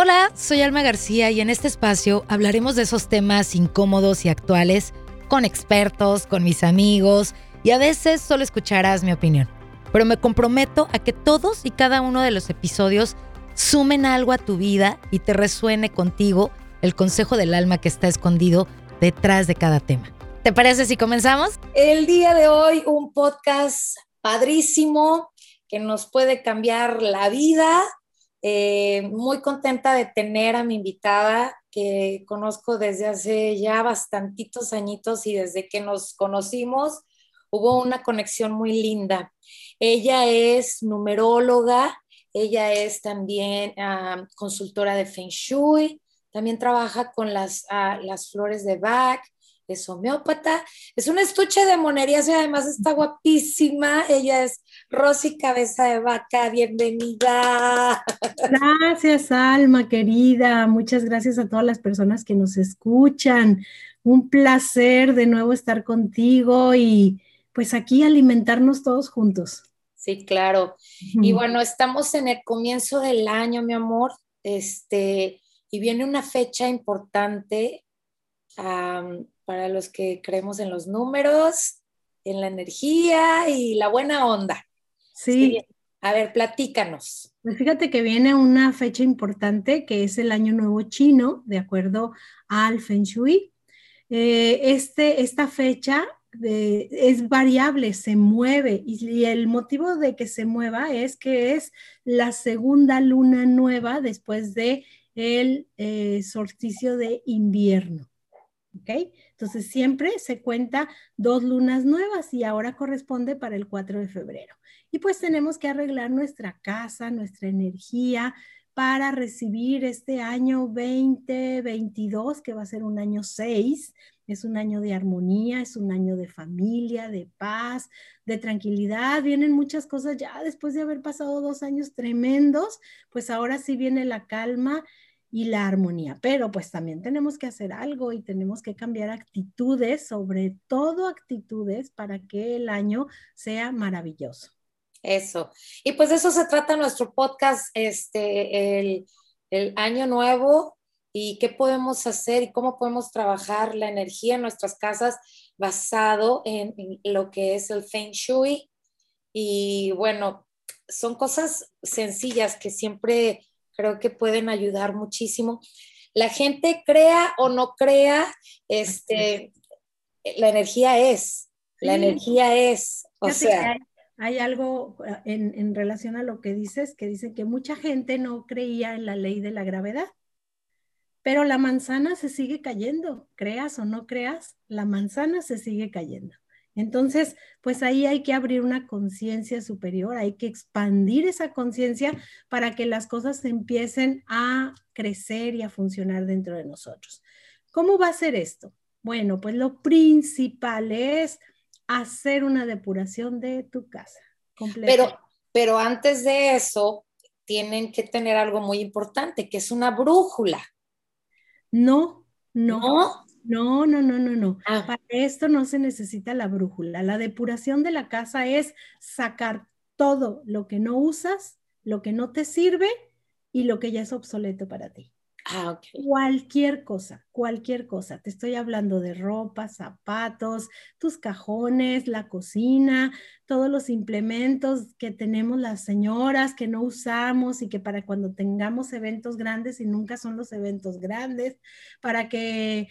Hola, soy Alma García y en este espacio hablaremos de esos temas incómodos y actuales con expertos, con mis amigos y a veces solo escucharás mi opinión. Pero me comprometo a que todos y cada uno de los episodios sumen algo a tu vida y te resuene contigo el consejo del alma que está escondido detrás de cada tema. ¿Te parece si comenzamos? El día de hoy un podcast padrísimo que nos puede cambiar la vida. Eh, muy contenta de tener a mi invitada que conozco desde hace ya bastantitos añitos y desde que nos conocimos hubo una conexión muy linda. Ella es numeróloga, ella es también ah, consultora de Feng Shui, también trabaja con las, ah, las flores de Bach, es homeópata, es un estuche de monerías y además está guapísima. Ella es Rosy Cabeza de Vaca, bienvenida. Gracias, Alma, querida. Muchas gracias a todas las personas que nos escuchan. Un placer de nuevo estar contigo y pues aquí alimentarnos todos juntos. Sí, claro. Y bueno, estamos en el comienzo del año, mi amor, este, y viene una fecha importante para los que creemos en los números, en la energía y la buena onda. Sí. A ver, platícanos. Pues fíjate que viene una fecha importante que es el Año Nuevo Chino, de acuerdo al Feng Shui. Eh, este, esta fecha es variable, se mueve y, el motivo de que se mueva es que es la segunda luna nueva después de el eh, solsticio de invierno. ¿Ok? Entonces siempre se cuenta dos lunas nuevas y ahora corresponde para el 4 de febrero. Y pues tenemos que arreglar nuestra casa, nuestra energía para recibir este año 2022, que va a ser un año 6 es un año de armonía, es un año de familia, de paz, de tranquilidad. Vienen muchas cosas ya después de haber pasado dos años tremendos, pues ahora sí viene la calma y la armonía. Pero pues también tenemos que hacer algo y tenemos que cambiar actitudes, sobre todo actitudes para que el año sea maravilloso. Eso. Y pues de eso se trata nuestro podcast, este, el, el año nuevo y qué podemos hacer y cómo podemos trabajar la energía en nuestras casas basado en, lo que es el Feng Shui. Y bueno, son cosas sencillas que siempre creo que pueden ayudar muchísimo. La gente crea o no crea, este, la energía es, la energía es, o sea. Hay, algo en, en relación a lo que dices, que dice que mucha gente no creía en la ley de la gravedad pero la manzana se sigue cayendo, creas o no creas, la manzana se sigue cayendo. Entonces, pues ahí hay que abrir una conciencia superior, hay que expandir esa conciencia para que las cosas empiecen a crecer y a funcionar dentro de nosotros. ¿Cómo va a ser esto? Bueno, pues lo principal es hacer una depuración de tu casa. Pero, pero antes de eso, tienen que tener algo muy importante, que es una brújula. No, no. No, no, no, no, no. Ah. Para esto no se necesita la brújula. La depuración de la casa es sacar todo lo que no usas, lo que no te sirve y lo que ya es obsoleto para ti. Ah, cualquier cosa, cualquier cosa. Te estoy hablando de ropa, zapatos, tus cajones, la cocina, todos los implementos que tenemos las señoras que no usamos y que para cuando tengamos eventos grandes y nunca son los eventos grandes, para que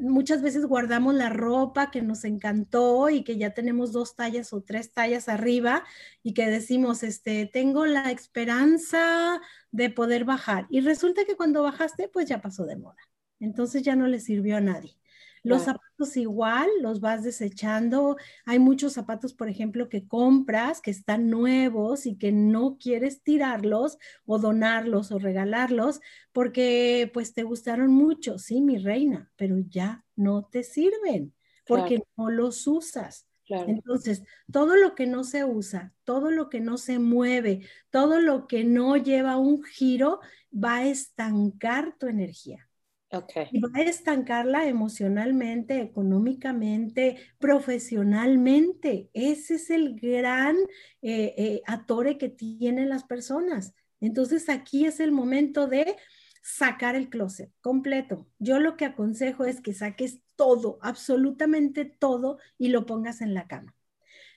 muchas veces guardamos la ropa que nos encantó y que ya tenemos dos tallas o tres tallas arriba y que decimos, este, tengo la esperanza de poder bajar. Y resulta que cuando bajaste, pues ya pasó de moda. Entonces ya no le sirvió a nadie. Los zapatos igual, los vas desechando. Hay muchos zapatos, por ejemplo, que compras, que están nuevos y que no quieres tirarlos o donarlos o regalarlos porque pues te gustaron mucho, sí, mi reina, pero ya no te sirven porque no los usas. Entonces, todo lo que no se usa, todo lo que no se mueve, todo lo que no lleva un giro, va a estancar tu energía. Y va a estancarla emocionalmente, económicamente, profesionalmente. Ese es el gran eh, eh, atore que tienen las personas. Entonces aquí es el momento de sacar el closet completo. Yo lo que aconsejo es que saques todo, absolutamente todo y lo pongas en la cama.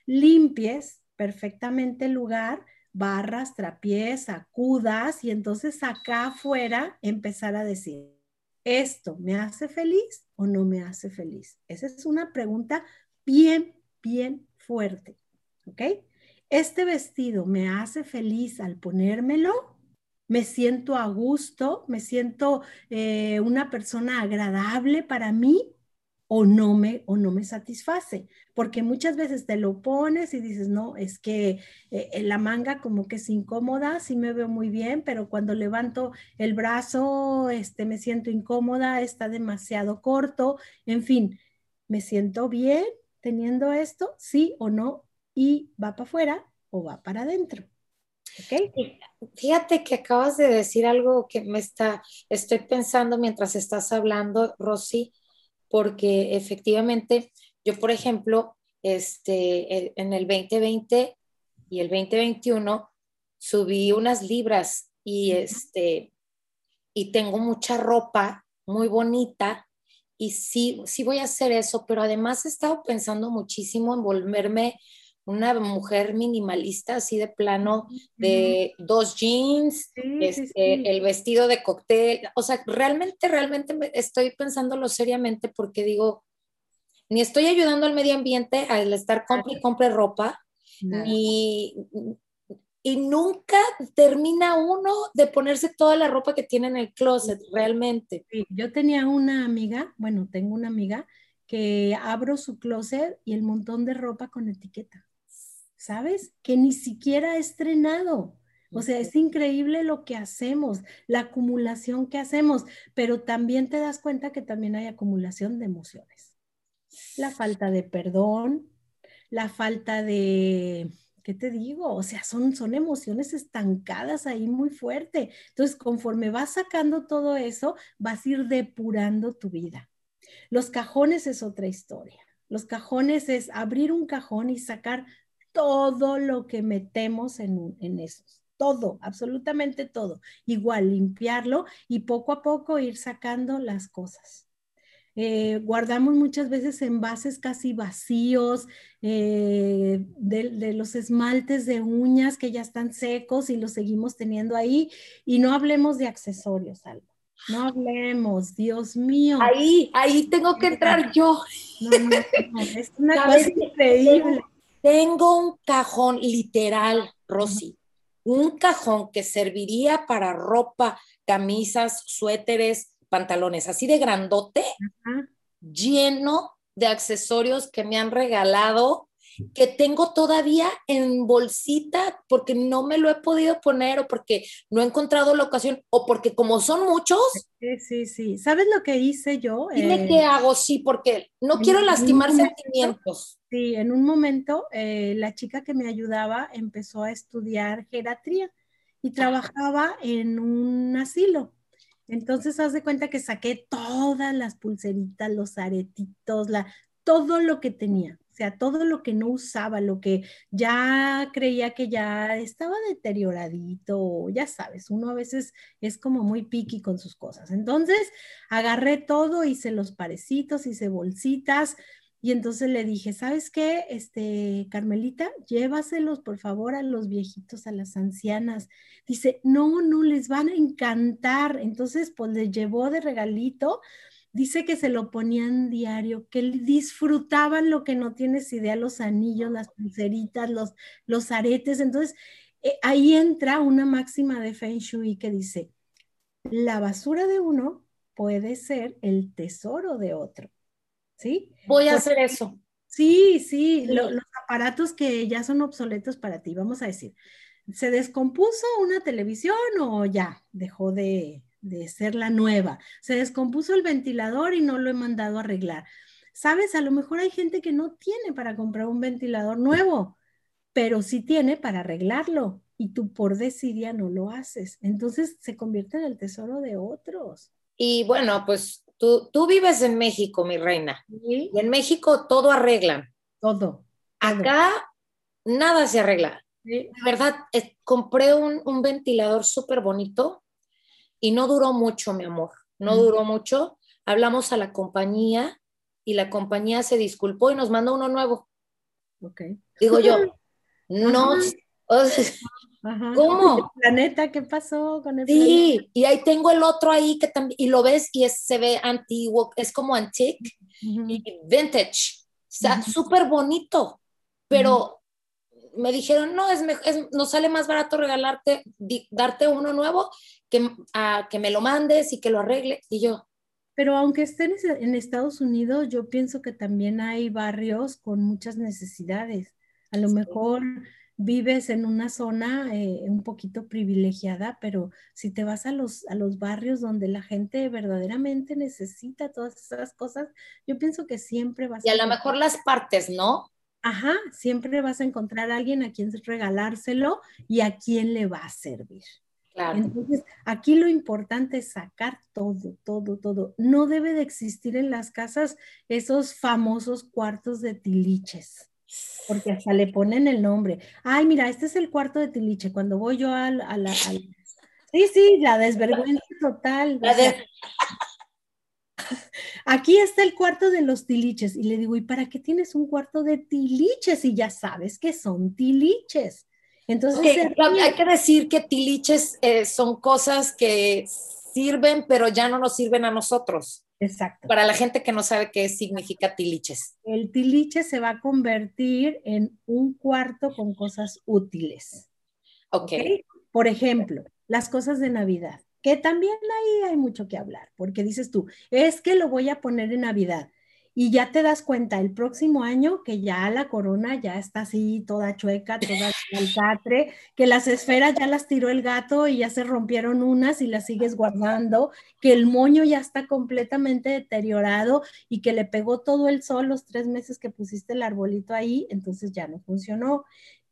Limpies perfectamente el lugar, barras, trapiés, acudas y entonces acá afuera empezar a decir, ¿esto me hace feliz o no me hace feliz? Esa es una pregunta bien, bien fuerte, ¿ok? ¿Este vestido me hace feliz al ponérmelo? ¿Me siento a gusto? ¿Me siento eh, una persona agradable para mí? O no me o no me satisface, porque muchas veces te lo pones y dices, "No, es que eh, la manga como que es incómoda, sí me veo muy bien, pero cuando levanto el brazo, este me siento incómoda, está demasiado corto." En fin, ¿me siento bien teniendo esto? Sí o no y va para afuera o va para adentro. ¿Okay? Fíjate que acabas de decir algo que me está, estoy pensando mientras estás hablando, Rosy porque efectivamente yo, por ejemplo, este, en el 2020 y el 2021 subí unas libras y, este, y tengo mucha ropa muy bonita y sí, sí voy a hacer eso, pero además he estado pensando muchísimo en volverme una mujer minimalista, así de plano, de dos jeans, este, el vestido de cóctel. O sea, realmente, realmente estoy pensándolo seriamente porque digo, ni estoy ayudando al medio ambiente al estar compre y compre ropa, ni, y nunca termina uno de ponerse toda la ropa que tiene en el closet, realmente. yo tenía una amiga, bueno, tengo una amiga que abro su closet y el montón de ropa con etiqueta. ¿Sabes? Que ni siquiera ha estrenado. O sea, es increíble lo que hacemos, la acumulación que hacemos, pero también te das cuenta que también hay acumulación de emociones. La falta de perdón, la falta de, ¿qué te digo? O sea, son, son emociones estancadas ahí muy fuerte. Entonces, conforme vas sacando todo eso, vas a ir depurando tu vida. Los cajones es otra historia. Los cajones es abrir un cajón y sacar todo lo que metemos en, en esos. Todo, absolutamente todo. Igual, limpiarlo y poco a poco ir sacando las cosas. Eh, guardamos muchas veces envases casi vacíos eh, de, los esmaltes de uñas que ya están secos y los seguimos teniendo ahí. Y no hablemos de accesorios, Alba. No hablemos, Dios mío. Ahí, ahí tengo que entrar yo. No, no, no, es una cosa increíble. Tengo un cajón literal, Rosy, un cajón que serviría para ropa, camisas, suéteres, pantalones, así de grandote, lleno de accesorios que me han regalado que tengo todavía en bolsita porque no me lo he podido poner o porque no he encontrado la ocasión o porque como son muchos. Sí, sí, sí. ¿Sabes lo que hice yo? Dime eh, qué hago, sí, porque no quiero lastimar sentimientos. Sí, en un momento eh, la chica que me ayudaba empezó a estudiar geriatría y trabajaba en un asilo. Entonces, haz de cuenta que saqué todas las pulseritas, los aretitos, la, todo lo que tenía. O sea, todo lo que no usaba, lo que ya creía que ya estaba deterioradito, ya sabes, uno a veces es como muy piqui con sus cosas. Entonces, agarré todo, hice los parecitos, hice bolsitas, y entonces le dije, ¿sabes qué? Este, Carmelita, llévaselos por favor a los viejitos, a las ancianas. Dice, no, no, les van a encantar. Entonces, pues le llevó de regalito dice que se lo ponían diario, que disfrutaban lo que no tienes idea, los anillos, las pulseritas, los, los aretes. Entonces, eh, ahí entra una máxima de Feng Shui que dice, la basura de uno puede ser el tesoro de otro. ¿Sí? Voy a hacer eso. Sí, sí, los aparatos que ya son obsoletos para ti, vamos a decir, ¿se descompuso una televisión o ya dejó de, de ser la nueva. Se descompuso el ventilador y no lo he mandado a arreglar. Sabes, a lo mejor hay gente que no tiene para comprar un ventilador nuevo, pero sí tiene para arreglarlo y tú por desidia no lo haces. Entonces se convierte en el tesoro de otros. Y bueno, pues tú, tú vives en México, mi reina. Y en México todo arreglan. Todo. Acá nada se arregla. De verdad, eh, compré un, un ventilador súper bonito y no duró mucho, mi amor. No duró mucho. Hablamos a la compañía y la compañía se disculpó y nos mandó uno nuevo. Ok. Digo yo, no, ¿cómo? ¿El planeta qué pasó con el Sí, y ahí tengo el otro ahí que también, y lo ves y se ve antiguo, es como antique y vintage, está súper bonito, pero me dijeron, no, es, es, nos sale más barato regalarte, darte uno nuevo que, a, que me lo mandes y que lo arregle, y yo, pero aunque estén en Estados Unidos, yo pienso que también hay barrios con muchas necesidades. A lo mejor vives en una zona eh, un poquito privilegiada, pero si te vas a los, a los barrios donde la gente verdaderamente necesita todas esas cosas, yo pienso que siempre vas a... Y a lo mejor las partes, ¿no? Ajá, siempre vas a encontrar a alguien a quien regalárselo y a quien le va a servir. Entonces, aquí lo importante es sacar todo, todo, todo. No debe de existir en las casas esos famosos cuartos de tiliches, porque hasta le ponen el nombre. Ay, mira, este es el cuarto de tiliche. Cuando voy yo a, la... Sí, sí, la desvergüenza total. Aquí está el cuarto de los tiliches. Y le digo, ¿y para qué tienes un cuarto de tiliches? Y ya sabes que son tiliches. Entonces, hay que decir que tiliches eh, son cosas que sirven, pero ya no nos sirven a nosotros. Exacto. Para la gente que no sabe qué significa tiliches. El tiliche se va a convertir en un cuarto con cosas útiles. Ok. Por ejemplo, las cosas de Navidad, que también ahí hay mucho que hablar, porque dices tú, es que lo voy a poner en Navidad y ya te das cuenta el próximo año que ya la corona ya está así toda chueca, toda catre, que las esferas ya las tiró el gato y ya se rompieron unas y las sigues guardando, que el moño ya está completamente deteriorado y que le pegó todo el sol los tres meses que pusiste el arbolito ahí, entonces ya no funcionó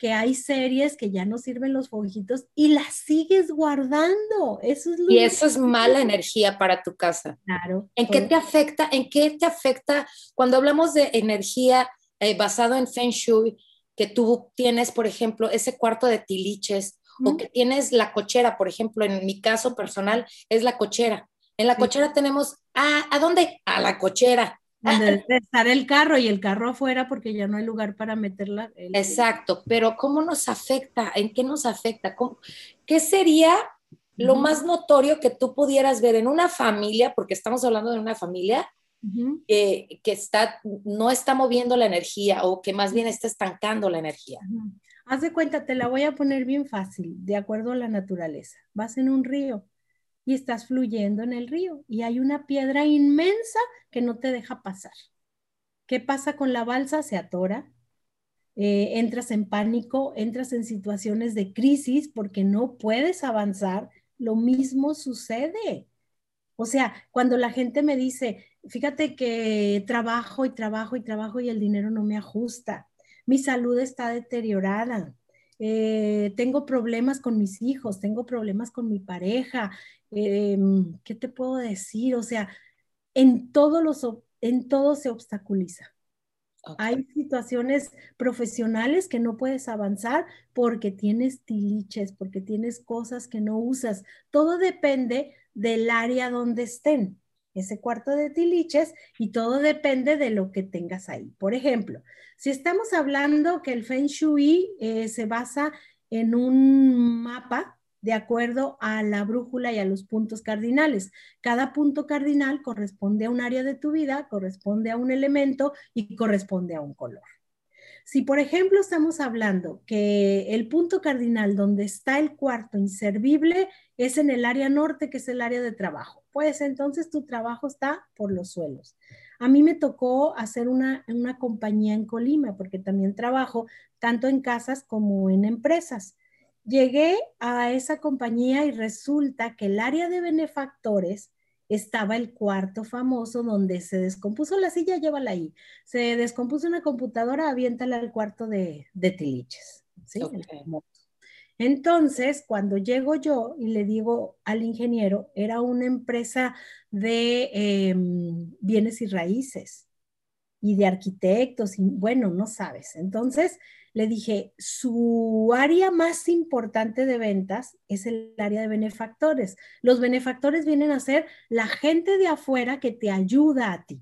que hay series que ya no sirven los foguitos y las sigues guardando. Eso es y eso es mala energía para tu casa. Claro. ¿En qué te afecta? ¿En qué te afecta cuando hablamos de energía eh, basado en Feng Shui? Que tú tienes, por ejemplo, ese cuarto de tiliches o que tienes la cochera, por ejemplo, en mi caso personal es la cochera. En la cochera tenemos, ah, ¿a dónde? A la cochera donde estar el carro y el carro afuera porque ya no hay lugar para meterla. Exacto, pero ¿cómo nos afecta? ¿En qué nos afecta? ¿Qué sería lo más notorio que tú pudieras ver en una familia, porque estamos hablando de una familia que, está, no está moviendo la energía o que más bien está estancando la energía? Haz de cuenta, te la voy a poner bien fácil, de acuerdo a la naturaleza. Vas en un río y estás fluyendo en el río y hay una piedra inmensa que no te deja pasar. ¿Qué pasa con la balsa? Se atora, eh, entras en pánico, entras en situaciones de crisis porque no puedes avanzar. Lo mismo sucede. O sea, cuando la gente me dice, fíjate que trabajo y trabajo y trabajo y el dinero no me ajusta, mi salud está deteriorada, eh, tengo problemas con mis hijos, tengo problemas con mi pareja, em, ¿qué te puedo decir? O sea, en, todos los, en todo se obstaculiza. Hay situaciones profesionales que no puedes avanzar porque tienes tiliches, porque tienes cosas que no usas. Todo depende del área donde estén ese cuarto de tiliches y todo depende de lo que tengas ahí. Por ejemplo, si estamos hablando que el Feng Shui eh, se basa en un mapa de acuerdo a la brújula y a los puntos cardinales. Cada punto cardinal corresponde a un área de tu vida, corresponde a un elemento y corresponde a un color. Si, por ejemplo, estamos hablando que el punto cardinal donde está el cuarto inservible es en el área norte, que es el área de trabajo, pues entonces tu trabajo está por los suelos. A mí me tocó hacer una, una compañía en Colima, porque también trabajo tanto en casas como en empresas. Llegué a esa compañía y resulta que el área de benefactores estaba el cuarto famoso donde se descompuso la silla, llévala ahí. Se descompuso una computadora, aviéntala al cuarto de, de tiliches. Entonces, cuando llego yo y le digo al ingeniero, era una empresa de em, bienes y raíces. Y de arquitectos, y bueno, no sabes. Entonces le dije, su área más importante de ventas es el área de benefactores. Los benefactores vienen a ser la gente de afuera que te ayuda a ti.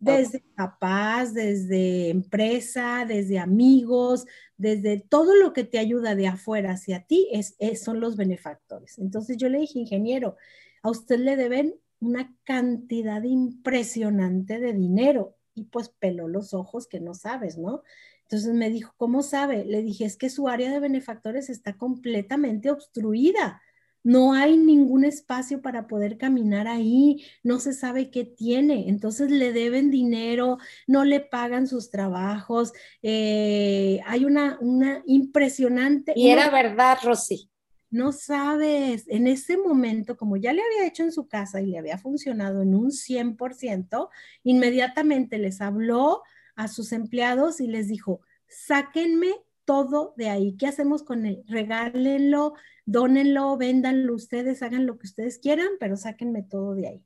Desde papás, desde empresa, desde amigos, desde todo lo que te ayuda de afuera hacia ti, es, son los benefactores. Entonces yo le dije, ingeniero, a usted le deben una cantidad impresionante de dinero y pues peló los ojos que no sabes, ¿no? Entonces me dijo, ¿cómo sabe? Le dije, es que su área de benefactores está completamente obstruida. No hay ningún espacio para poder caminar ahí, no se sabe qué tiene, entonces le deben dinero, no le pagan sus trabajos, eh, hay una, una impresionante... Y era verdad, Rosy. No sabes, en ese momento, como ya le había hecho en su casa y le había funcionado en un 100%, inmediatamente les habló a sus empleados y les dijo, sáquenme todo de ahí. ¿Qué hacemos con él? Regálenlo, dónenlo, véndanlo ustedes, hagan lo que ustedes quieran, pero sáquenme todo de ahí.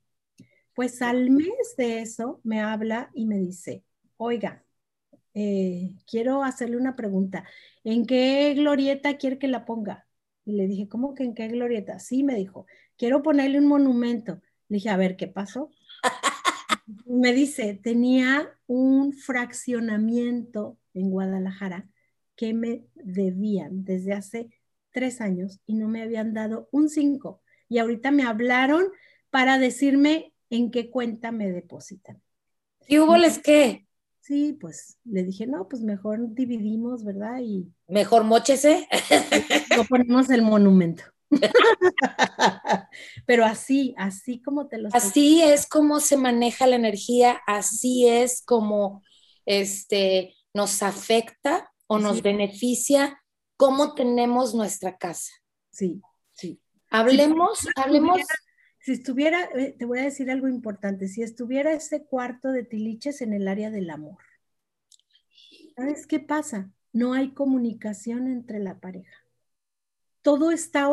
Pues al mes de eso me habla y me dice, oiga, eh, quiero hacerle una pregunta. ¿En qué glorieta quiere que la ponga? Y le dije, ¿cómo que en qué glorieta? Sí, me dijo, quiero ponerle un monumento. Le dije, a ver, ¿qué pasó? me dice, tenía un fraccionamiento en Guadalajara que me debían desde hace tres años y no me habían dado un cinco. Y ahorita me hablaron para decirme en qué cuenta me depositan. ¿Y hubo les qué? Sí, pues le dije, no, pues mejor dividimos, ¿verdad? Y mejor mochese. No ponemos el monumento. Pero así, así como te lo Así es como se maneja la energía, así es como este nos afecta o nos beneficia cómo tenemos nuestra casa. Sí, sí. Hablemos, hablemos si estuviera, eh, te voy a decir algo importante, si estuviera ese cuarto de tiliches en el área del amor, ¿sabes qué pasa? No hay comunicación entre la pareja. Todo está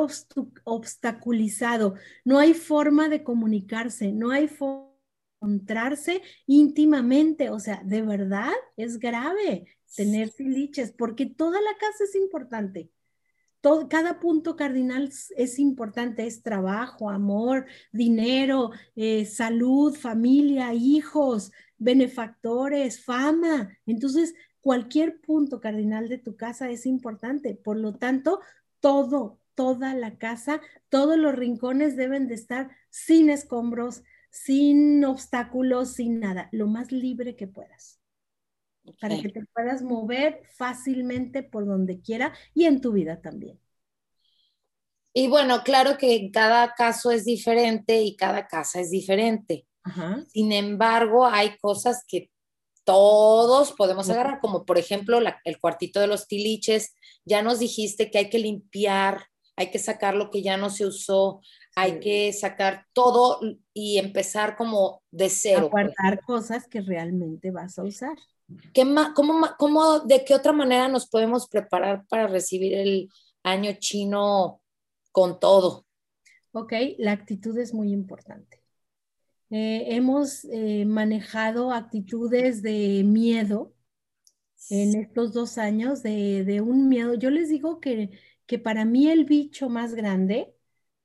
obstaculizado, no hay forma de comunicarse, no hay forma de encontrarse íntimamente, o sea, de verdad es grave tener tiliches porque toda la casa es importante cada punto cardinal es importante, es trabajo, amor, dinero, eh, salud, familia, hijos, benefactores, fama. Entonces, cualquier punto cardinal de tu casa es importante. Por lo tanto, todo, toda la casa, todos los rincones deben de estar sin escombros, sin obstáculos, sin nada, lo más libre que puedas para que te puedas mover fácilmente por donde quiera y en tu vida también. Y bueno, claro que cada caso es diferente y cada casa es diferente. Sin embargo, hay cosas que todos podemos agarrar, como por ejemplo el cuartito de los tiliches. Ya nos dijiste que hay que limpiar, hay que sacar lo que ya no se usó, hay que sacar todo y empezar como de cero. Pues. guardar cosas que realmente vas a usar. ¿Qué cómo, cómo, ¿De qué otra manera nos podemos preparar para recibir el año chino con todo? Ok, la actitud es muy importante. Eh, hemos eh, manejado actitudes de miedo en estos dos años, de, de, un miedo. Yo les digo que, que para mí el bicho más grande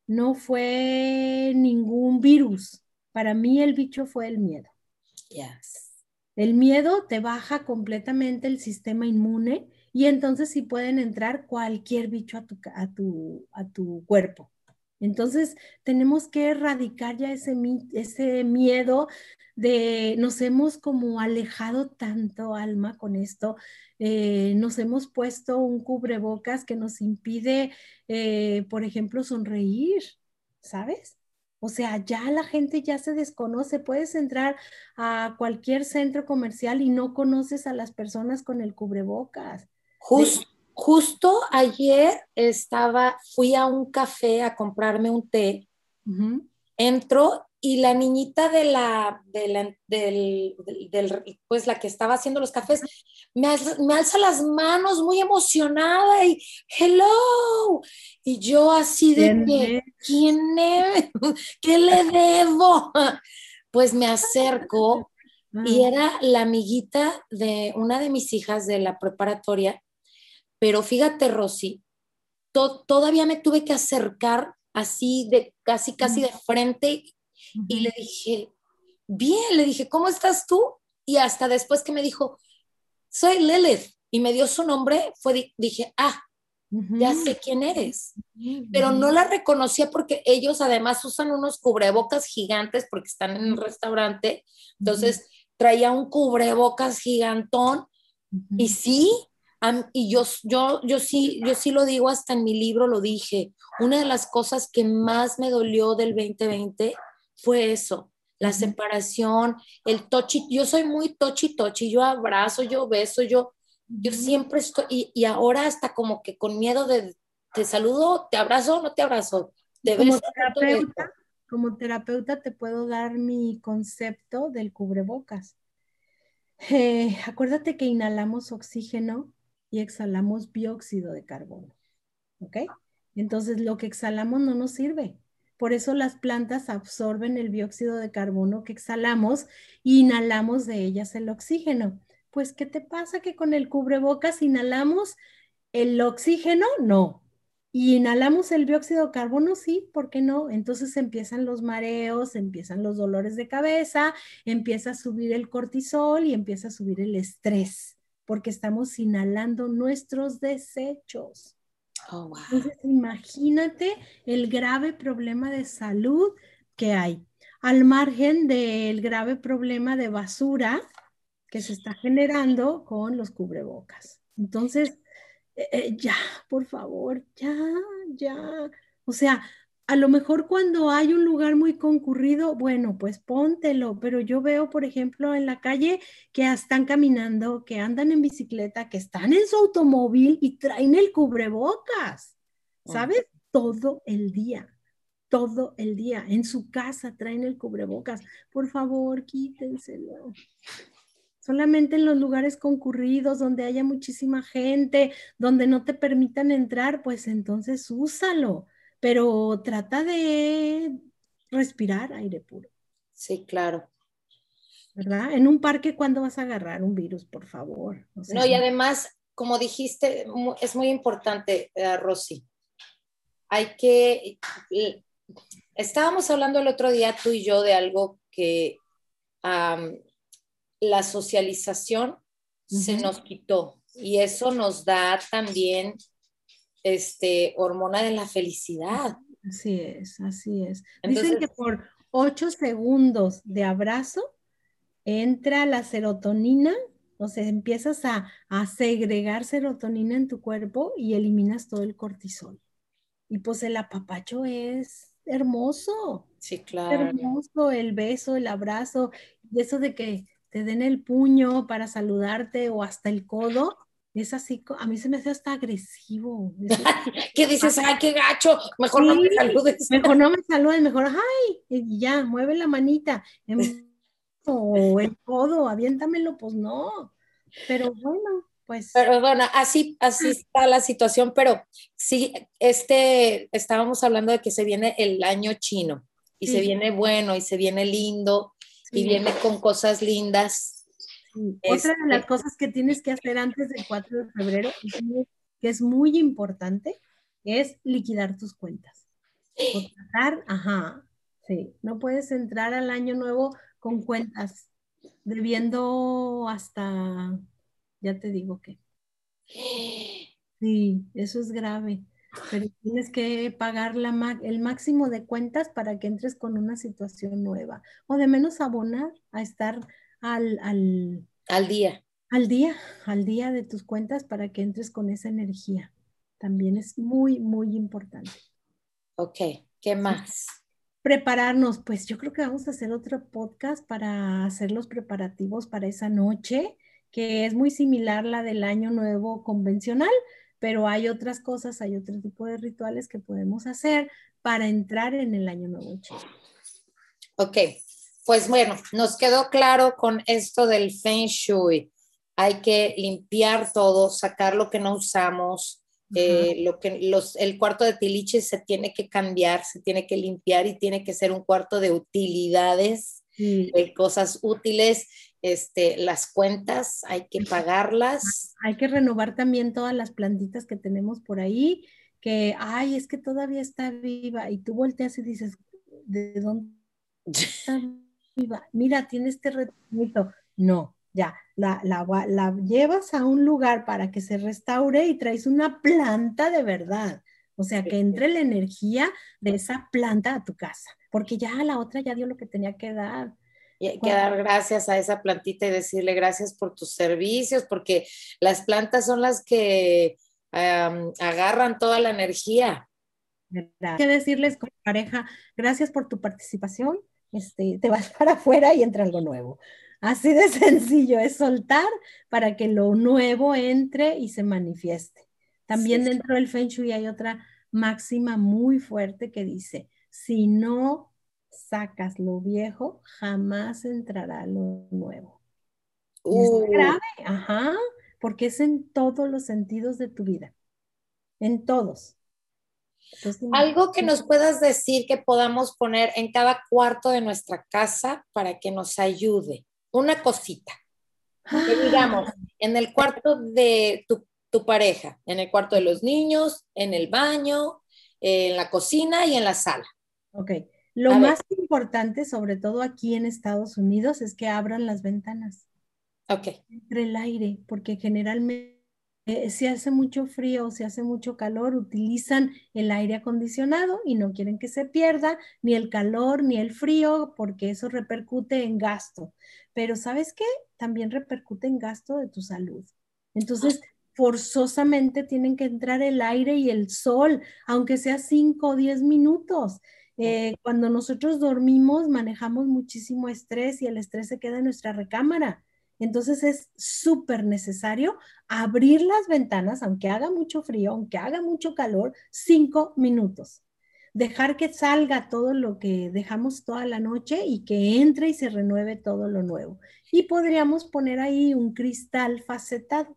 no fue ningún virus. Para mí el bicho fue el miedo. Yes. El miedo te baja completamente el sistema inmune y entonces sí pueden entrar cualquier bicho a tu, a tu, a tu cuerpo. Entonces tenemos que erradicar ya ese, ese miedo de nos hemos como alejado tanto alma con esto, eh, nos hemos puesto un cubrebocas que nos impide, eh, por ejemplo, sonreír, ¿sabes? O sea, ya la gente ya se desconoce. Puedes entrar a cualquier centro comercial y no conoces a las personas con el cubrebocas. justo ayer estaba, fui a un café a comprarme un té. Entro y la niñita de la, del, pues la que estaba haciendo los cafés, me, alza las manos muy emocionada y hello. Y yo así de que, ¿quién es? ¿Qué le debo? Pues me acerco y era la amiguita de una de mis hijas de la preparatoria. Pero fíjate, Rosy, todavía me tuve que acercar así de casi, casi de frente y le dije, bien, le dije, ¿cómo estás tú? Y hasta después que me dijo, soy Lilith y me dio su nombre, fue, dije, ah, ya sé quién eres. Pero no la reconocía porque ellos además usan unos cubrebocas gigantes porque están en el restaurante. Entonces traía un cubrebocas gigantón. Y sí, y yo, yo, yo, sí, yo sí lo digo, hasta en mi libro lo dije, una de las cosas que más me dolió del 2020 fue eso, la separación, el tochi, yo soy muy tochi tochi, yo abrazo, yo beso, yo, yo siempre estoy, y, ahora hasta como que con miedo de, te saludo, te abrazo, no te abrazo, te como terapeuta, como terapeuta te puedo dar mi concepto del cubrebocas. Eh, acuérdate que inhalamos oxígeno y exhalamos dióxido de carbono. ¿Ok? Entonces lo que exhalamos no nos sirve. Por eso las plantas absorben el dióxido de carbono que exhalamos y inhalamos de ellas el oxígeno. Pues, ¿qué te pasa que con el cubrebocas inhalamos el oxígeno? No. Y inhalamos el dióxido de carbono, sí, ¿por qué no? Entonces empiezan los mareos, empiezan los dolores de cabeza, empieza a subir el cortisol y empieza a subir el estrés porque estamos inhalando nuestros desechos. Oh, Entonces, imagínate el grave problema de salud que hay, al margen del grave problema de basura que se está generando con los cubrebocas. Entonces, eh, eh, ya, por favor, ya, ya. O sea, a lo mejor cuando hay un lugar muy concurrido, bueno, pues póntelo, pero yo veo, por ejemplo, en la calle que están caminando, que andan en bicicleta, que están en su automóvil y traen el cubrebocas, ¿sabes? Todo el día, todo el día. En su casa traen el cubrebocas. Por favor, quítenselo solamente en los lugares concurridos, donde haya muchísima gente, donde no te permitan entrar, pues entonces úsalo pero trata de respirar aire puro. Sí, claro. ¿Verdad? En un parque, ¿cuándo vas a agarrar un virus, por favor? no, y además, como dijiste, es muy importante, eh, Rosy. Hay que, estábamos hablando el otro día tú y yo de algo que la socialización se nos quitó y eso nos da también este, hormona de la felicidad. Así es, así es. Dicen que por ocho segundos de abrazo entra la serotonina, o sea, empiezas a, segregar serotonina en tu cuerpo y eliminas todo el cortisol. Y pues el apapacho es hermoso. Sí, claro. Hermoso el beso, el abrazo, eso de que te den el puño para saludarte o hasta el codo, es así, a mí se me hace hasta agresivo. ¿Qué dices? Ay, qué gacho, mejor no me saludes. Mejor no me saludes, mejor, ay, y ya, mueve la manita. O el codo, aviéntamelo, pues no. Pero bueno, pues. Pero bueno, así, así ah. está la situación, pero sí, este, estábamos hablando de que se viene el año chino y se viene bueno y se viene lindo y viene con cosas lindas otra de las este cosas que tienes que hacer antes del 4 de febrero, que es muy importante, es liquidar tus cuentas. ajá, sí, no puedes entrar al año nuevo con cuentas debiendo hasta, ya te digo que. Sí, eso es grave, pero tienes que pagar la, el máximo de cuentas para que entres con una situación nueva o de menos abonar a estar al, al, día. Al día, al día de tus cuentas para que entres con esa energía. También es muy, muy importante. Ok, ¿qué más? Prepararnos, pues yo creo que vamos a hacer otro podcast para hacer los preparativos para esa noche, que es muy similar la del año nuevo convencional, pero hay otras cosas, hay otro tipo de rituales que podemos hacer para entrar en el año nuevo. Ok, pues bueno, nos quedó claro con esto del Feng Shui. Hay que limpiar todo, sacar lo que no usamos, eh, lo que los, el cuarto de tiliche se tiene que cambiar, se tiene que limpiar y tiene que ser un cuarto de utilidades, de cosas útiles este, las cuentas, hay que pagarlas. Hay que renovar también todas las plantitas que tenemos por ahí, que, ay, es que todavía está viva. Y tú volteas y dices, ¿de dónde está viva? Mira, tiene este retornito. No, ya, la, la, la, llevas a un lugar para que se restaure y traes una planta de verdad. O sea, que entre la energía de esa planta a tu casa, porque ya la otra ya dio lo que tenía que dar. Y hay que dar gracias a esa plantita y decirle gracias por tus servicios, porque las plantas son las que agarran toda la energía. Hay que decirles como pareja, gracias por tu participación, este, te vas para afuera y entra algo nuevo. Así de sencillo, es soltar para que lo nuevo entre y se manifieste. También dentro del Feng Shui hay otra máxima muy fuerte que dice, si no sacas lo viejo, jamás entrará lo nuevo. Es uh. grave, ajá, porque es en todos los sentidos de tu vida, en todos. Algo que nos puedas decir que podamos poner en cada cuarto de nuestra casa para que nos ayude. Una cosita. Que digamos, en el cuarto de tu tu pareja, en el cuarto de los niños, en el baño, en la cocina y en la sala. Ok. Lo más importante, sobre todo aquí en Estados Unidos, es que abran las ventanas. Ok. Entre el aire, porque generalmente eh, si hace mucho frío o si hace mucho calor, utilizan el aire acondicionado y no quieren que se pierda ni el calor ni el frío, porque eso repercute en gasto. Pero ¿sabes qué? También repercute en gasto de tu salud. Entonces, forzosamente tienen que entrar el aire y el sol, aunque sea 5 o 10 minutos. Eh, cuando nosotros dormimos, manejamos muchísimo estrés y el estrés se queda en nuestra recámara. Entonces es súper necesario abrir las ventanas, aunque haga mucho frío, aunque haga mucho calor, cinco minutos. Dejar que salga todo lo que dejamos toda la noche y que entre y se renueve todo lo nuevo. Y podríamos poner ahí un cristal facetado.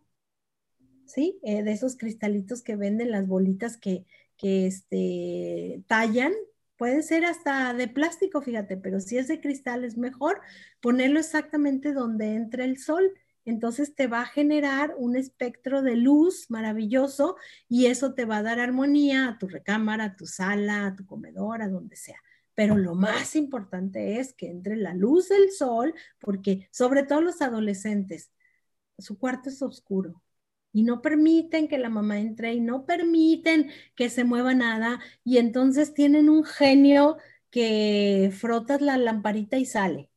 ¿sí? Eh, de esos cristalitos que venden, las bolitas que, que este, tallan. Puede ser hasta de plástico, fíjate, pero si es de cristal es mejor ponerlo exactamente donde entre el sol. Entonces te va a generar un espectro de luz maravilloso y eso te va a dar armonía a tu recámara, a tu sala, a tu comedor, a donde sea. Pero lo más importante es que entre la luz del sol, porque sobre todo los adolescentes, su cuarto es oscuro, y no permiten que la mamá entre y no permiten que se mueva nada y entonces tienen un genio que frotas la lamparita y sale.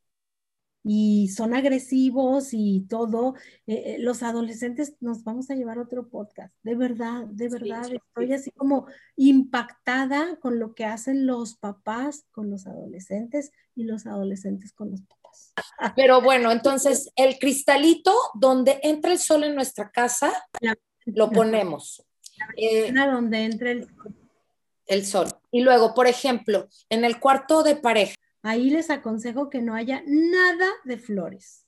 Y son agresivos y todo. Eh, eh, los adolescentes nos vamos a llevar otro podcast. De verdad, de verdad, estoy así como impactada con lo que hacen los papás con los adolescentes y los adolescentes con los papás. Pero bueno, entonces el cristalito donde entra el sol en nuestra casa, lo ponemos. Eh, donde entra el, el sol. Y luego, por ejemplo, en el cuarto de pareja. Ahí les aconsejo que no haya nada de flores.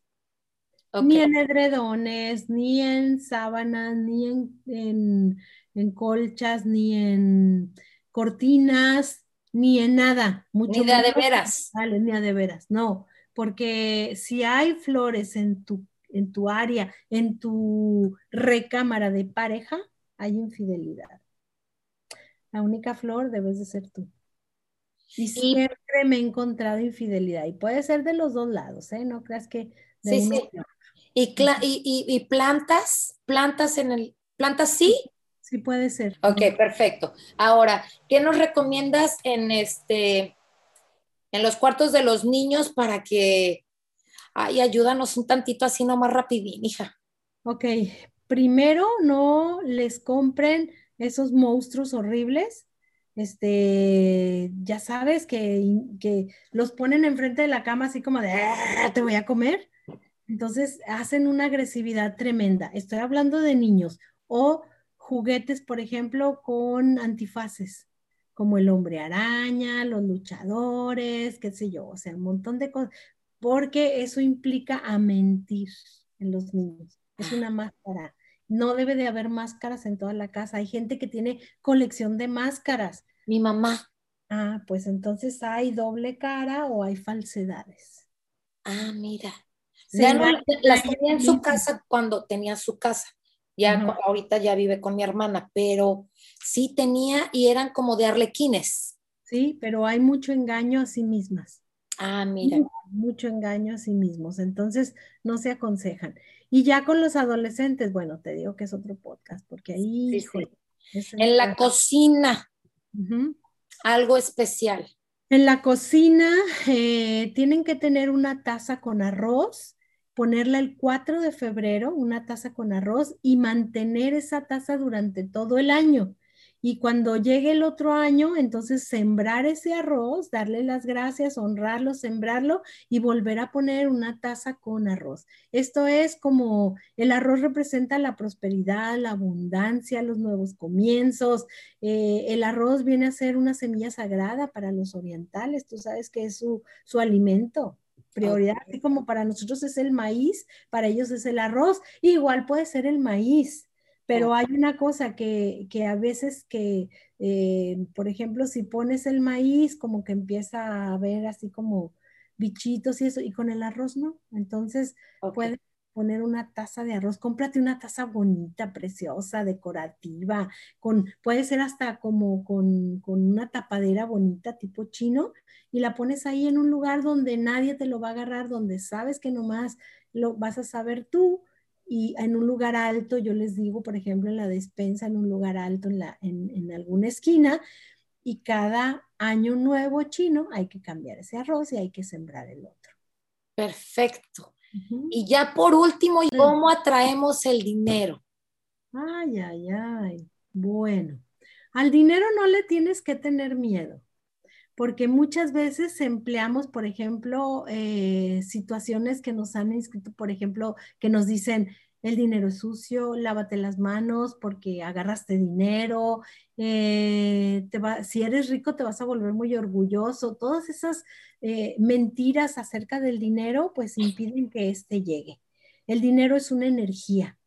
Ni en edredones, ni en sábanas, ni en, en, colchas, ni en cortinas, ni en nada. Mucho ni de veras. ni de veras, no porque si hay flores en tu, en tu área, en tu recámara de pareja, hay infidelidad. La única flor debes de ser tú. Y siempre me he encontrado infidelidad. Y puede ser de los dos lados, ¿eh? No creas que... sí, sí. Y, y, y, plantas, plantas en el... ¿Plantas sí? Sí, puede ser. Ok, perfecto. Ahora, ¿qué nos recomiendas en este en los cuartos de los niños para que, ay, ayúdanos un tantito así nomás rapidín, hija. Ok, primero no les compren esos monstruos horribles. Este, ya sabes que, que los ponen enfrente de la cama así como de, ah, te voy a comer. Entonces hacen una agresividad tremenda. Estoy hablando de niños o juguetes, por ejemplo, con antifaces como el hombre araña, los luchadores, qué sé yo, o sea, un montón de cosas, porque eso implica a mentir en los niños. Es una máscara. No debe de haber máscaras en toda la casa. Hay gente que tiene colección de máscaras. Mi mamá. Ah, pues entonces hay doble cara o hay falsedades. Ah, mira. Ya no, las tenía en su casa cuando tenía su casa. Ya ahorita ya vive con mi hermana, pero sí tenía y eran como de arlequines. Sí, pero hay mucho engaño a sí mismas. Ah, mira. Mucho engaño a sí mismos. Entonces, no se aconsejan. Y ya con los adolescentes, bueno, te digo que es otro podcast, porque ahí... En la cocina, algo especial. En la cocina eh, tienen que tener una taza con arroz, ponerla el 4 de febrero, una taza con arroz y mantener esa taza durante todo el año. Y cuando llegue el otro año, entonces sembrar ese arroz, darle las gracias, honrarlo, sembrarlo y volver a poner una taza con arroz. Esto es como el arroz representa la prosperidad, la abundancia, los nuevos comienzos. Eh, el arroz viene a ser una semilla sagrada para los orientales. Tú sabes que es su, su alimento prioridad, así como para nosotros es el maíz, para ellos es el arroz, igual puede ser el maíz. Pero hay una cosa que, a veces que, eh, por ejemplo, si pones el maíz, como que empieza a ver así como bichitos y eso, y con el arroz no. Entonces, puedes poner una taza de arroz, cómprate una taza bonita, preciosa, decorativa, con, puede ser hasta como con, con una tapadera bonita tipo chino, y la pones ahí en un lugar donde nadie te lo va a agarrar, donde sabes que nomás lo vas a saber tú y en un lugar alto, yo les digo, por ejemplo, en la despensa, en un lugar alto, en, la, en, alguna esquina, y cada año nuevo chino hay que cambiar ese arroz y hay que sembrar el otro. Perfecto. Y ya por último, ¿cómo atraemos el dinero? Ay, ay, ay. Bueno, al dinero no le tienes que tener miedo porque muchas veces empleamos, por ejemplo, eh, situaciones que nos han inscrito, por ejemplo, que nos dicen, el dinero es sucio, lávate las manos porque agarraste dinero, eh, te si eres rico te vas a volver muy orgulloso, todas esas eh, mentiras acerca del dinero pues impiden que éste llegue. El dinero es una energía,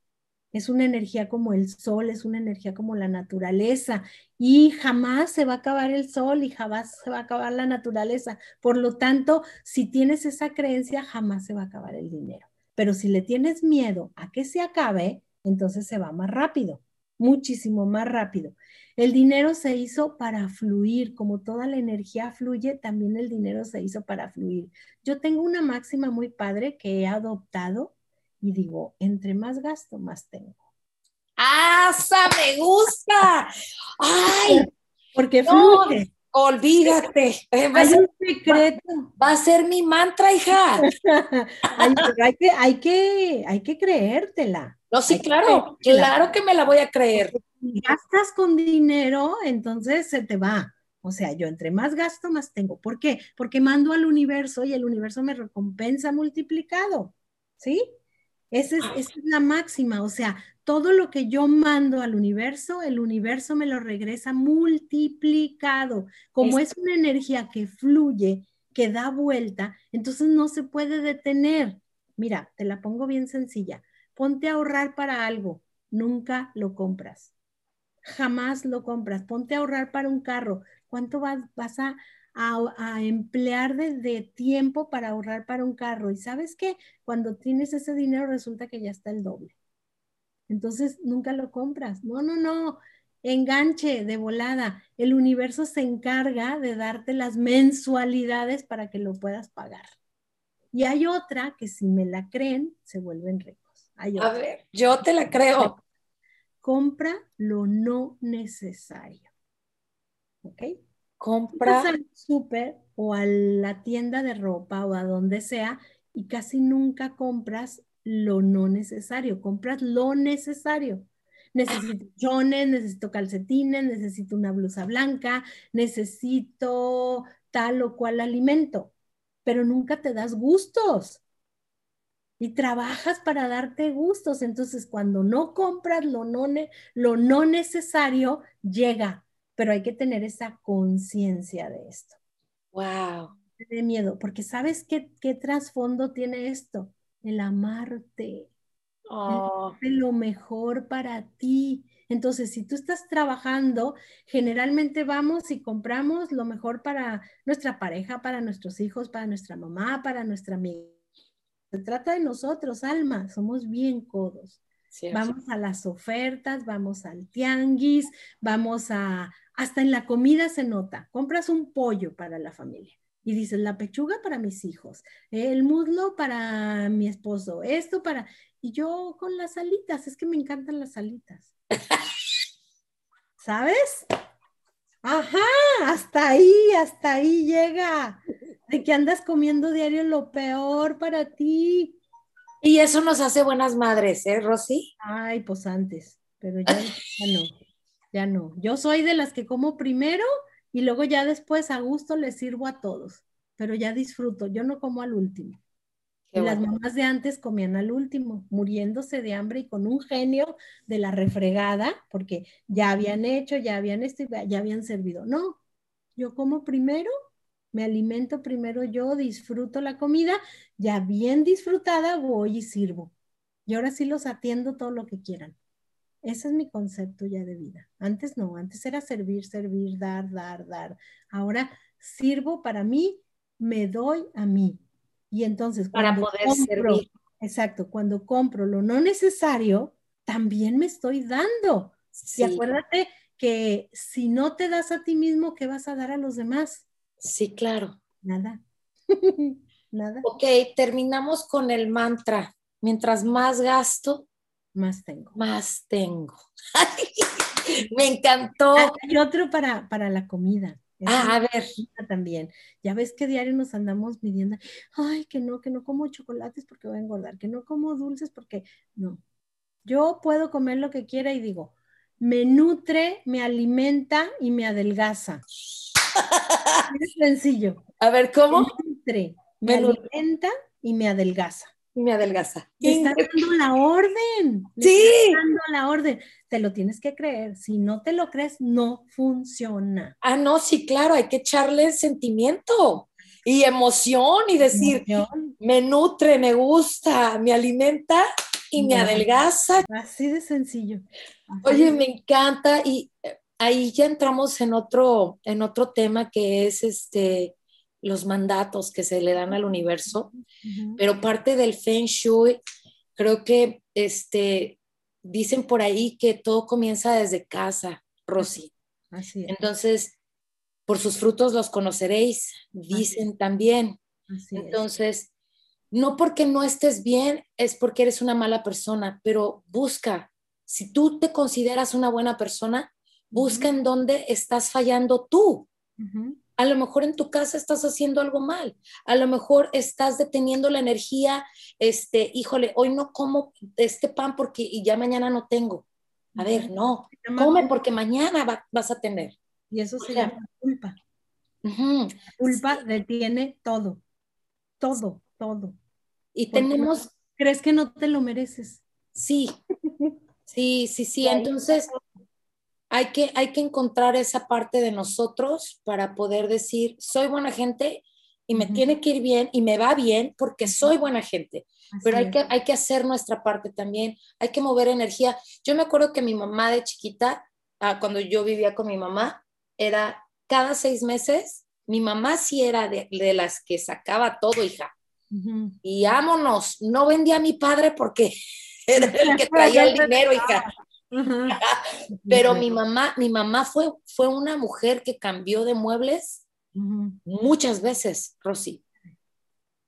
es una energía como el sol, es una energía como la naturaleza y jamás se va a acabar el sol y jamás se va a acabar la naturaleza. Por lo tanto, si tienes esa creencia, jamás se va a acabar el dinero. Pero si le tienes miedo a que se acabe, entonces se va más rápido, muchísimo más rápido. El dinero se hizo para fluir, como toda la energía fluye, también el dinero se hizo para fluir. Yo tengo una máxima muy padre que he adoptado y digo, entre más gasto, más tengo. ¡Asa, me gusta! ¡Ay! Porque fluye. Olvídate. Va, hay un secreto. Va a ser mi mantra, hija. hay, que, hay, que, hay que creértela. No, sí, claro, claro que me la voy a creer. Si gastas con dinero, entonces se te va. O sea, yo entre más gasto, más tengo. ¿Por qué? Porque mando al universo y el universo me recompensa multiplicado. ¿Sí? Esa es, la máxima, o sea, todo lo que yo mando al universo, el universo me lo regresa multiplicado. Como es, una energía que fluye, que da vuelta, entonces no se puede detener. Mira, te la pongo bien sencilla. Ponte a ahorrar para algo, nunca lo compras. Jamás lo compras. Ponte a ahorrar para un carro. ¿Cuánto vas, vas a, a, emplear de, tiempo para ahorrar para un carro. Y sabes que cuando tienes ese dinero resulta que ya está el doble. Entonces nunca lo compras. No, no, no. Enganche de volada. El universo se encarga de darte las mensualidades para que lo puedas pagar. Y hay otra que si me la creen, se vuelven ricos. a ver, yo te la creo. Compra lo no necesario. ¿Ok? compra. al súper o a la tienda de ropa o a donde sea y casi nunca compras lo no necesario, compras lo necesario. Necesito chones, necesito calcetines, necesito una blusa blanca, necesito tal o cual alimento, pero nunca te das gustos y trabajas para darte gustos. Entonces, cuando no compras lo no, lo no necesario, llega pero hay que tener esa conciencia de esto. Wow. De miedo, porque ¿sabes qué, qué trasfondo tiene esto? El amarte. Oh. lo mejor para ti. Entonces, si tú estás trabajando, generalmente vamos y compramos lo mejor para nuestra pareja, para nuestros hijos, para nuestra mamá, para nuestra amiga trata de nosotros, Alma, somos bien codos. Vamos a las ofertas, vamos al tianguis, vamos a, hasta en la comida se nota, compras un pollo para la familia y dices, la pechuga para mis hijos, el muslo para mi esposo, esto para, y yo con las alitas, es que me encantan las alitas. ¿Sabes? Ajá, hasta ahí, hasta ahí llega. De que andas comiendo diario lo peor para ti. Y eso nos hace buenas madres, ¿eh, Rosy? Ay, pues antes, pero ya, ya no, ya no. Yo soy de las que como primero y luego ya después a gusto les sirvo a todos, pero ya disfruto, yo no como al último. y las mamás de antes comían al último, muriéndose de hambre y con un genio de la refregada, porque ya habían hecho, ya habían esto, ya habían servido. No, yo como primero me alimento primero yo, disfruto la comida, ya bien disfrutada voy y sirvo. Y ahora sí los atiendo todo lo que quieran. Ese es mi concepto ya de vida. Antes no, antes era servir, servir, dar, dar, dar. Ahora sirvo para mí, me doy a mí. Y entonces, para poder servir. Exacto, cuando compro lo no necesario, también me estoy dando. Y acuérdate que si no te das a ti mismo, ¿qué vas a dar a los demás? Sí, claro. Nada. Nada. Ok, terminamos con el mantra. Mientras más gasto, más tengo. Más tengo. Me encantó. Y ah, otro para, para la comida. Ah, a ver. También. Ya ves que diario nos andamos midiendo, ay, que no, que no como chocolates porque voy a engordar, que no como dulces porque no. Yo puedo comer lo que quiera y digo, me nutre, me alimenta y me adelgaza. es sencillo. A ver, ¿cómo? Me, me alimenta y me adelgaza. Y me adelgaza. Te está dando la orden. sí. Está dando la orden. Te lo tienes que creer. Si no te lo crees, no funciona. Ah, no, sí, claro, hay que echarle sentimiento y emoción y decir, me nutre, me gusta, me alimenta y me adelgaza. Así de sencillo. Oye, me encanta y eh, ahí ya entramos en otro, en otro tema que es este, los mandatos que se le dan al universo, pero parte del Feng Shui, creo que este, dicen por ahí que todo comienza desde casa, Rosy. Así Entonces, por sus frutos los conoceréis, dicen también. Entonces, no porque no estés bien es porque eres una mala persona, pero busca, si tú te consideras una buena persona, Busca en dónde estás fallando tú. A lo mejor en tu casa estás haciendo algo mal. A lo mejor estás deteniendo la energía. Este, híjole, hoy no como este pan porque y ya mañana no tengo. A ver, no. Come porque mañana vas a tener. Y eso se llama culpa. culpa detiene todo. Todo, todo. Y tenemos. ¿Crees que no te lo mereces? Sí. Sí, sí, sí. Entonces, hay que, hay que encontrar esa parte de nosotros para poder decir, soy buena gente y me tiene que ir bien y me va bien porque soy buena gente. Pero hay que, hay que hacer nuestra parte también, hay que mover energía. Yo me acuerdo que mi mamá de chiquita, ah, cuando yo vivía con mi mamá, era cada seis meses, mi mamá sí era de, las que sacaba todo, hija. Y vámonos, no vendía a mi padre porque era el que traía el dinero, hija. Pero mi mamá, mi mamá fue, fue una mujer que cambió de muebles muchas veces, Rosy.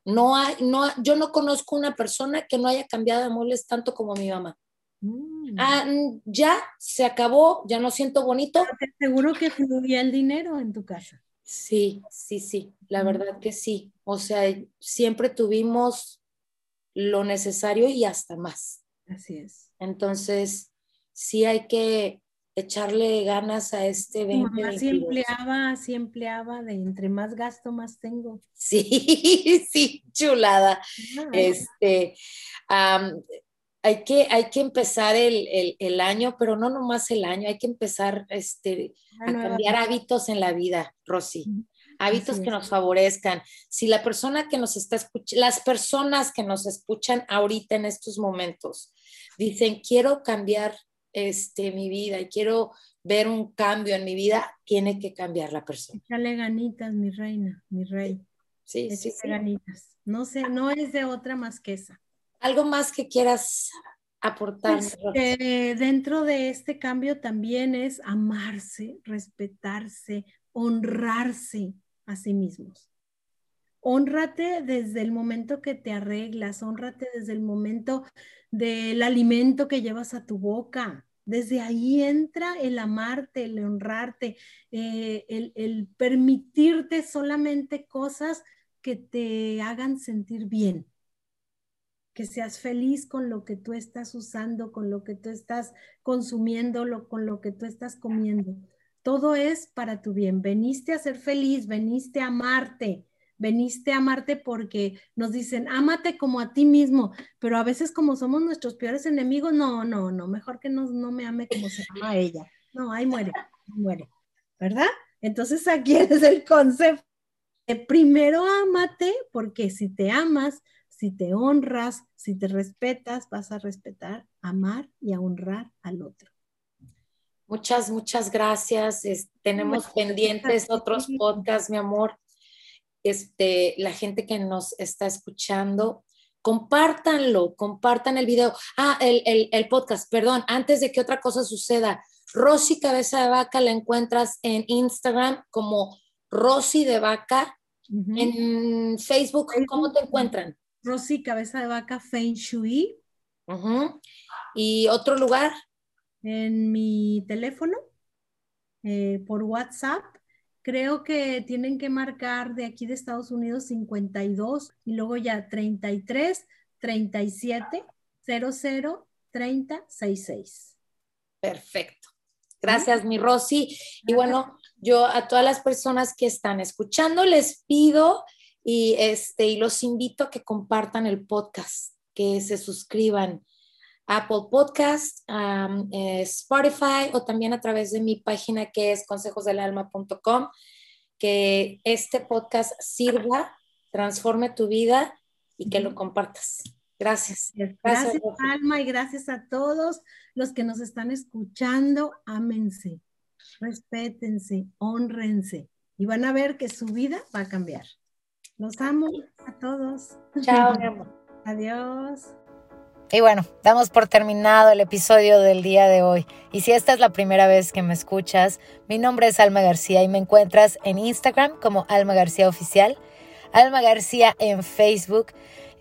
No hay, no, yo no conozco una persona que no haya cambiado de muebles tanto como mi mamá. Mm. Ah, mm, ya se acabó, ya no siento bonito. seguro que fluía el dinero en tu casa. Sí, sí, sí, la verdad que sí. O sea, siempre tuvimos lo necesario y hasta más. Así es. Entonces, sí hay que echarle ganas a este 2022. Así empleaba, así empleaba de entre más gasto, más tengo. Sí, sí, chulada. Este, hay, que, hay que empezar el, año, pero no nomás el año, hay que empezar este, a cambiar hábitos en la vida, Rosy. Hábitos que nos favorezcan. Si la persona que nos está escuchando, las personas que nos escuchan ahorita en estos momentos dicen, quiero cambiar este, mi vida y quiero ver un cambio en mi vida, tiene que cambiar la persona. Échale ganitas, mi reina, mi rey. Sí, sí, sí. No sé, no es de otra más que esa. ¿Algo más que quieras aportar? Pues, dentro de este cambio también es amarse, respetarse, honrarse a sí mismos. Honrate desde el momento que te arreglas, honrate desde el momento del alimento que llevas a tu boca. Desde ahí entra el amarte, el honrarte, eh, el permitirte solamente cosas que te hagan sentir bien, que seas feliz con lo que tú estás usando, con lo que tú estás consumiendo, con lo que tú estás comiendo. Todo es para tu bien. Veniste a ser feliz, veniste a amarte, veniste a amarte porque nos dicen, ámate como a ti mismo, pero a veces como somos nuestros peores enemigos, no, no, no, mejor que no, no me ame como se ama a ella. No, ahí muere, ahí muere, ¿verdad? Entonces aquí es el concepto primero ámate, porque si te amas, si te honras, si te respetas, vas a respetar, amar y a honrar al otro. Muchas, muchas gracias. tenemos pendientes otros podcasts, mi amor. Este, la gente que nos está escuchando, compártanlo, compartan el video. Ah, el, el podcast, perdón, antes de que otra cosa suceda. Rosy Cabeza de Vaca la encuentras en Instagram como Rosy de Vaca. En Facebook, ¿cómo te encuentran? Rosy Cabeza de Vaca Feng Shui. ¿Y otro lugar? En mi teléfono, eh, por WhatsApp. Creo que tienen que marcar de aquí de Estados Unidos 52 y luego ya 33 37 00 30 66. Perfecto. Gracias, mi Rosy. Y bueno, yo a todas las personas que están escuchando les pido y, este, y los invito a que compartan el podcast, que se suscriban Apple Podcast, eh, Spotify o también a través de mi página que es consejosdelalma.com, que este podcast sirva, transforme tu vida y que lo compartas. Gracias. Gracias, Alma, y gracias a todos los que nos están escuchando. Ámense, respétense, honrense y van a ver que su vida va a cambiar. Los amo a todos. Chao, mi amor. Adiós. Y bueno, damos por terminado el episodio del día de hoy. Y si esta es la primera vez que me escuchas, mi nombre es Alma García y me encuentras en Instagram como Alma García Oficial, Alma García en Facebook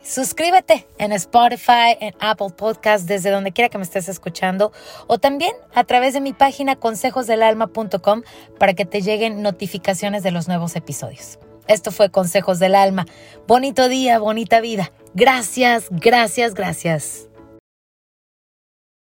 Suscríbete en Spotify, en Apple Podcast, desde donde quiera que me estés escuchando, o también a través de mi página consejosdelalma.com para que te lleguen notificaciones de los nuevos episodios. Esto fue Consejos del Alma. Bonito día, bonita vida. Gracias, gracias, gracias.